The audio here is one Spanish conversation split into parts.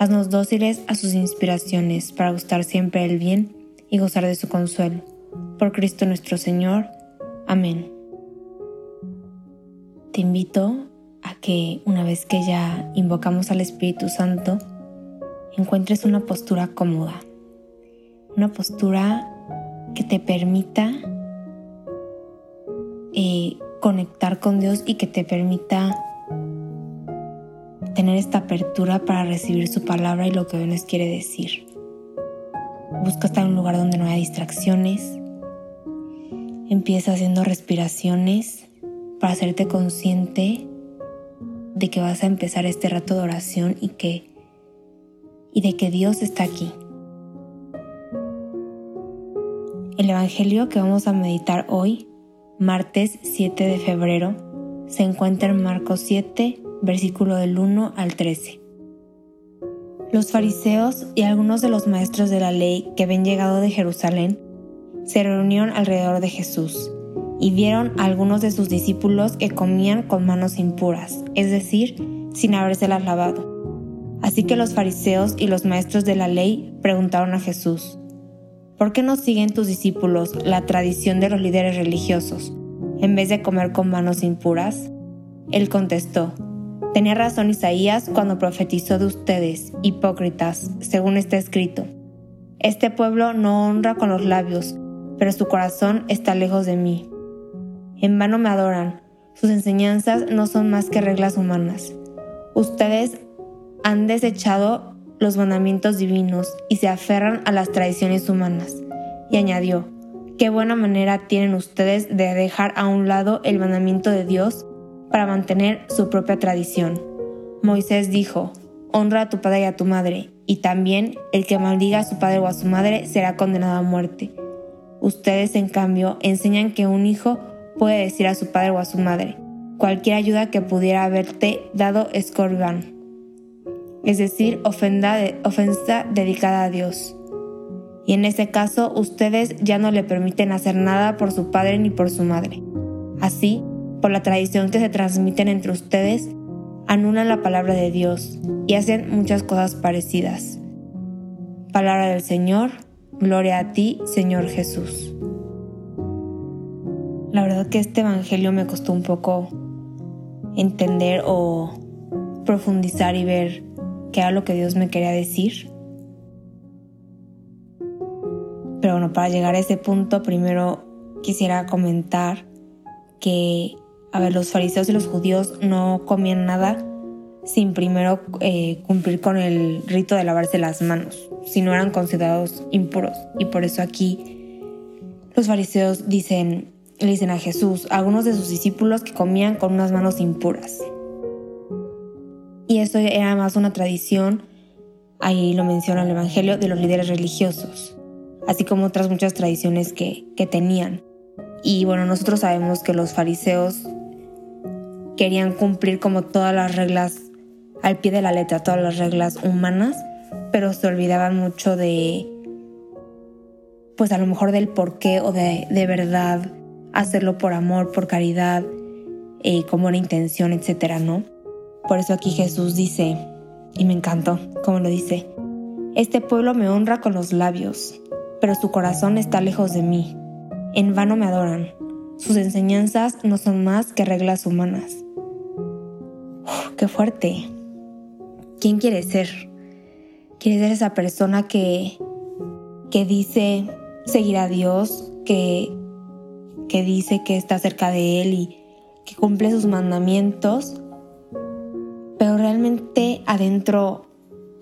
Haznos dóciles a sus inspiraciones para gustar siempre del bien y gozar de su consuelo. Por Cristo nuestro Señor. Amén. Te invito a que una vez que ya invocamos al Espíritu Santo, encuentres una postura cómoda, una postura que te permita eh, conectar con Dios y que te permita tener esta apertura para recibir su palabra y lo que hoy nos quiere decir. Busca estar en un lugar donde no haya distracciones. Empieza haciendo respiraciones para hacerte consciente de que vas a empezar este rato de oración y que y de que Dios está aquí. El evangelio que vamos a meditar hoy, martes 7 de febrero, se encuentra en Marcos 7 versículo del 1 al 13. Los fariseos y algunos de los maestros de la ley que habían llegado de Jerusalén se reunieron alrededor de Jesús y vieron a algunos de sus discípulos que comían con manos impuras, es decir, sin habérselas lavado. Así que los fariseos y los maestros de la ley preguntaron a Jesús, ¿por qué no siguen tus discípulos la tradición de los líderes religiosos en vez de comer con manos impuras? Él contestó, Tenía razón Isaías cuando profetizó de ustedes, hipócritas, según está escrito. Este pueblo no honra con los labios, pero su corazón está lejos de mí. En vano me adoran, sus enseñanzas no son más que reglas humanas. Ustedes han desechado los mandamientos divinos y se aferran a las tradiciones humanas. Y añadió, qué buena manera tienen ustedes de dejar a un lado el mandamiento de Dios para mantener su propia tradición. Moisés dijo, honra a tu padre y a tu madre, y también el que maldiga a su padre o a su madre será condenado a muerte. Ustedes, en cambio, enseñan que un hijo puede decir a su padre o a su madre, cualquier ayuda que pudiera haberte dado es corbán, es decir, ofensa dedicada a Dios. Y en ese caso, ustedes ya no le permiten hacer nada por su padre ni por su madre. Así, por la tradición que se transmiten entre ustedes, anulan la palabra de Dios y hacen muchas cosas parecidas. Palabra del Señor, gloria a ti, Señor Jesús. La verdad que este Evangelio me costó un poco entender o profundizar y ver qué era lo que Dios me quería decir. Pero bueno, para llegar a ese punto, primero quisiera comentar que a ver, los fariseos y los judíos no comían nada sin primero eh, cumplir con el rito de lavarse las manos, si no eran considerados impuros. Y por eso aquí los fariseos dicen, le dicen a Jesús, algunos de sus discípulos que comían con unas manos impuras. Y eso era más una tradición, ahí lo menciona el Evangelio, de los líderes religiosos, así como otras muchas tradiciones que, que tenían. Y bueno, nosotros sabemos que los fariseos querían cumplir como todas las reglas al pie de la letra, todas las reglas humanas, pero se olvidaban mucho de, pues a lo mejor del por qué o de, de verdad hacerlo por amor, por caridad, eh, como una intención, etcétera, ¿no? Por eso aquí Jesús dice, y me encantó como lo dice, este pueblo me honra con los labios, pero su corazón está lejos de mí. En vano me adoran. Sus enseñanzas no son más que reglas humanas qué fuerte. ¿Quién quiere ser? ¿Quiere ser esa persona que, que dice seguir a Dios, que, que dice que está cerca de Él y que cumple sus mandamientos, pero realmente adentro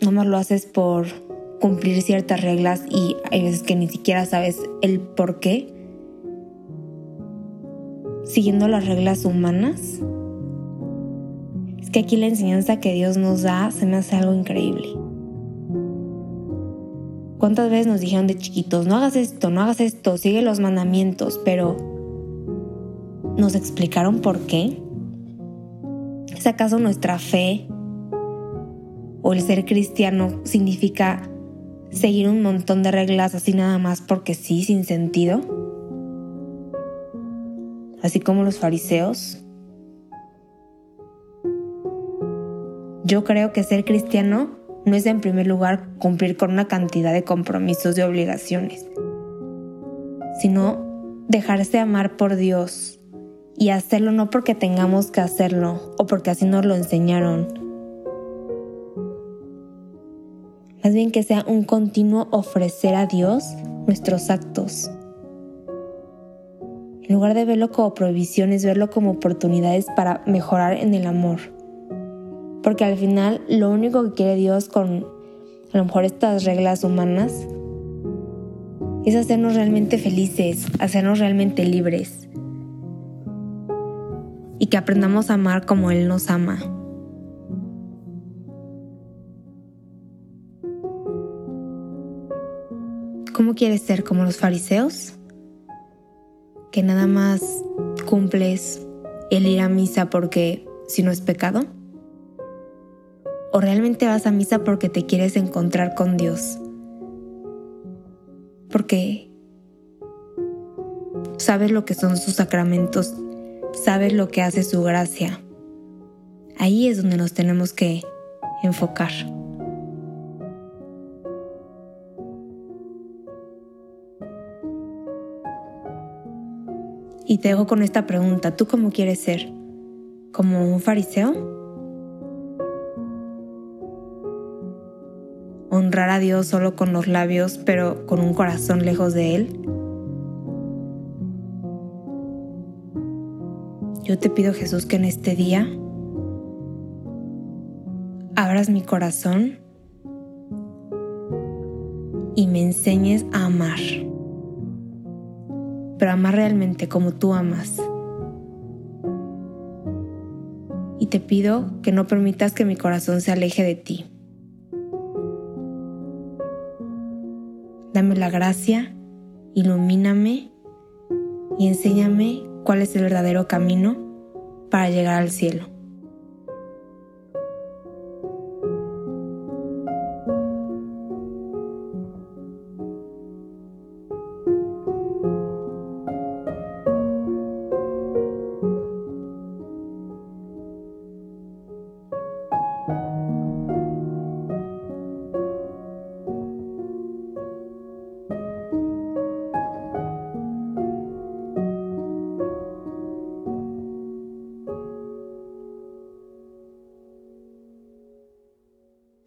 no más lo haces por cumplir ciertas reglas y hay veces que ni siquiera sabes el por qué? Siguiendo las reglas humanas que aquí la enseñanza que Dios nos da se me hace algo increíble. ¿Cuántas veces nos dijeron de chiquitos, no hagas esto, no hagas esto, sigue los mandamientos, pero ¿nos explicaron por qué? ¿Es acaso nuestra fe o el ser cristiano significa seguir un montón de reglas así nada más porque sí, sin sentido? Así como los fariseos. Yo creo que ser cristiano no es en primer lugar cumplir con una cantidad de compromisos y obligaciones, sino dejarse amar por Dios y hacerlo no porque tengamos que hacerlo o porque así nos lo enseñaron. Más bien que sea un continuo ofrecer a Dios nuestros actos. En lugar de verlo como prohibiciones, verlo como oportunidades para mejorar en el amor. Porque al final lo único que quiere Dios con a lo mejor estas reglas humanas es hacernos realmente felices, hacernos realmente libres. Y que aprendamos a amar como Él nos ama. ¿Cómo quieres ser como los fariseos? Que nada más cumples el ir a misa porque si no es pecado. ¿O realmente vas a misa porque te quieres encontrar con Dios? Porque sabes lo que son sus sacramentos, sabes lo que hace su gracia. Ahí es donde nos tenemos que enfocar. Y te dejo con esta pregunta, ¿tú cómo quieres ser? ¿Como un fariseo? honrar a Dios solo con los labios, pero con un corazón lejos de Él? Yo te pido Jesús que en este día abras mi corazón y me enseñes a amar, pero amar realmente como tú amas. Y te pido que no permitas que mi corazón se aleje de ti. Dame la gracia, ilumíname y enséñame cuál es el verdadero camino para llegar al cielo.